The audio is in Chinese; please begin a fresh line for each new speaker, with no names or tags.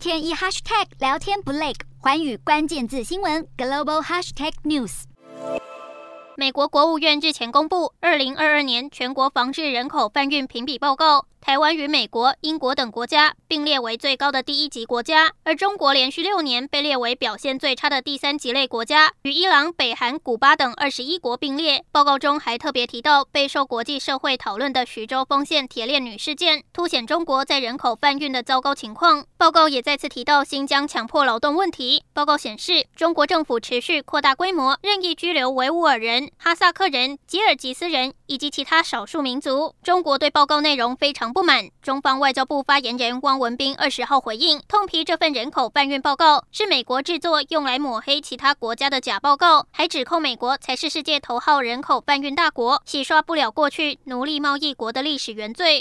天一 hashtag 聊天不累，环宇关键字新闻 global hashtag news。
美国国务院日前公布二零二二年全国防治人口贩运评比报告。台湾与美国、英国等国家并列为最高的第一级国家，而中国连续六年被列为表现最差的第三级类国家，与伊朗、北韩、古巴等二十一国并列。报告中还特别提到备受国际社会讨论的徐州丰县铁链女事件，凸显中国在人口贩运的糟糕情况。报告也再次提到新疆强迫劳动问题。报告显示，中国政府持续扩大规模，任意拘留维吾尔人、哈萨克人、吉尔吉斯人以及其他少数民族。中国对报告内容非常不满，中方外交部发言人汪文斌二十号回应，痛批这份人口贩运报告是美国制作用来抹黑其他国家的假报告，还指控美国才是世界头号人口贩运大国，洗刷不了过去奴隶贸易国的历史原罪。